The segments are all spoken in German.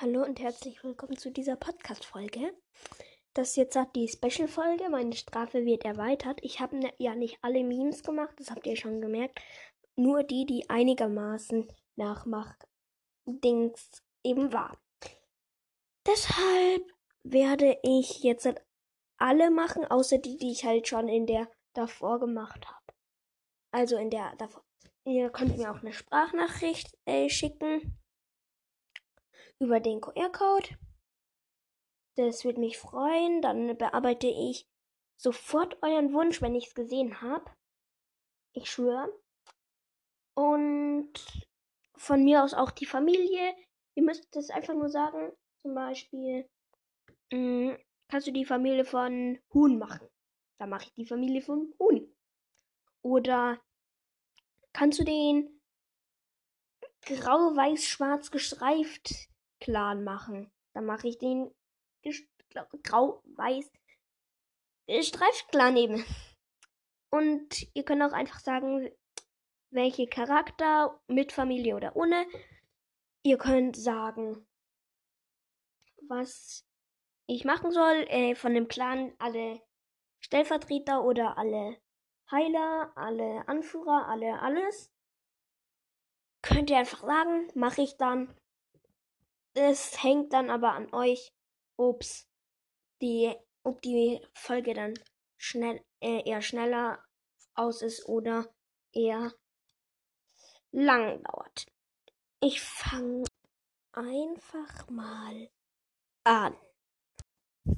Hallo und herzlich willkommen zu dieser Podcast-Folge. Das ist jetzt hat die Special-Folge. Meine Strafe wird erweitert. Ich habe ne, ja nicht alle Memes gemacht, das habt ihr schon gemerkt. Nur die, die einigermaßen nachmacht, Dings eben war. Deshalb werde ich jetzt halt alle machen, außer die, die ich halt schon in der davor gemacht habe. Also in der davor. Ihr könnt mir auch eine Sprachnachricht äh, schicken über den QR-Code. Das würde mich freuen. Dann bearbeite ich sofort euren Wunsch, wenn ich es gesehen habe. Ich schwöre. Und von mir aus auch die Familie. Ihr müsst es einfach nur sagen. Zum Beispiel, mh, mm, kannst du die Familie von Huhn machen? Dann mache ich die Familie von Huhn. Oder kannst du den grau-weiß-schwarz gestreift Clan machen. Dann mache ich den grau-weiß Streifclan eben. Und ihr könnt auch einfach sagen, welche Charakter, mit Familie oder ohne. Ihr könnt sagen, was ich machen soll. Äh, von dem Clan alle Stellvertreter oder alle Heiler, alle Anführer, alle alles. Könnt ihr einfach sagen, mache ich dann. Es hängt dann aber an euch, ob's die, ob die Folge dann schnell, äh, eher schneller aus ist oder eher lang dauert. Ich fange einfach mal an.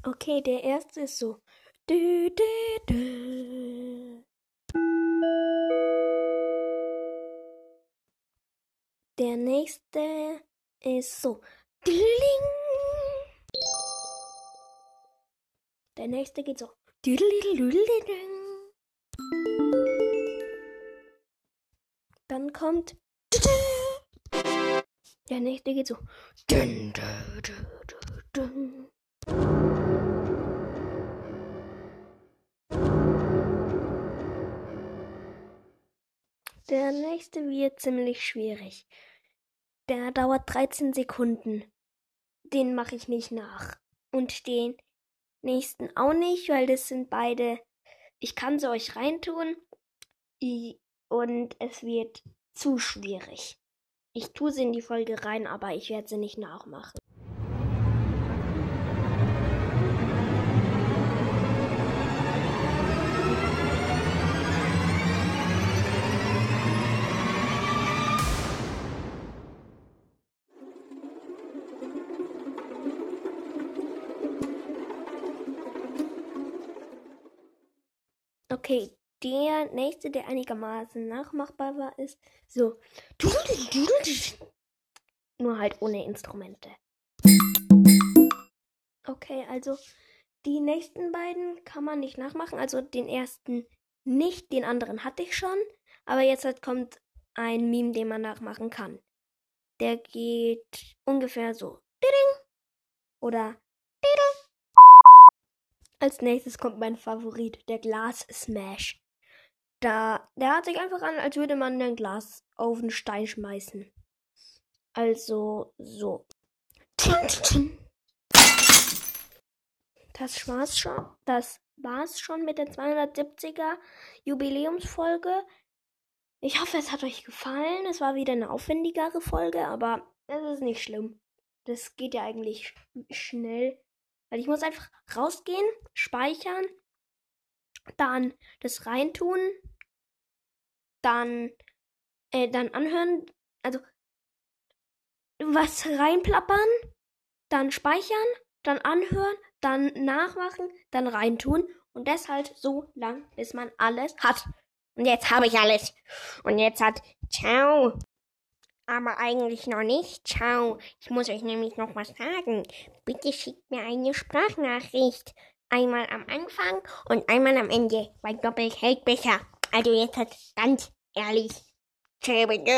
Okay, der erste ist so. Du, du, du. Der nächste ist so. Der nächste geht so. Dann kommt. Der nächste geht so. Der nächste wird ziemlich schwierig. Der dauert 13 Sekunden. Den mache ich nicht nach. Und den nächsten auch nicht, weil das sind beide. Ich kann sie euch reintun. Und es wird zu schwierig. Ich tue sie in die Folge rein, aber ich werde sie nicht nachmachen. Okay, der nächste, der einigermaßen nachmachbar war, ist so. Nur halt ohne Instrumente. Okay, also die nächsten beiden kann man nicht nachmachen. Also den ersten nicht, den anderen hatte ich schon. Aber jetzt halt kommt ein Meme, den man nachmachen kann. Der geht ungefähr so. Oder als nächstes kommt mein Favorit, der Glas Smash. Da, der hat sich einfach an, als würde man ein Glas auf einen Stein schmeißen. Also so. Das war's schon. Das war's schon mit der 270er Jubiläumsfolge. Ich hoffe, es hat euch gefallen. Es war wieder eine aufwendigere Folge, aber es ist nicht schlimm. Das geht ja eigentlich schnell. Weil ich muss einfach rausgehen, speichern, dann das reintun, dann, äh, dann anhören, also was reinplappern, dann speichern, dann anhören, dann nachmachen, dann reintun und das halt so lang, bis man alles hat. Und jetzt habe ich alles. Und jetzt hat, ciao aber eigentlich noch nicht. Ciao. Ich muss euch nämlich noch was sagen. Bitte schickt mir eine Sprachnachricht. Einmal am Anfang und einmal am Ende, weil doppelt hält besser. Also jetzt halt ganz ehrlich. Tschö, bitte.